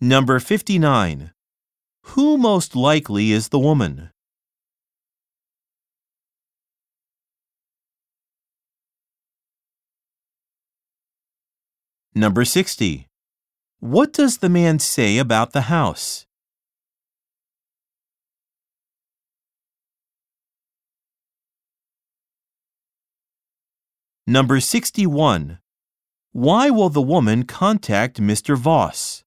Number 59. Who most likely is the woman? Number 60. What does the man say about the house? Number 61. Why will the woman contact Mr. Voss?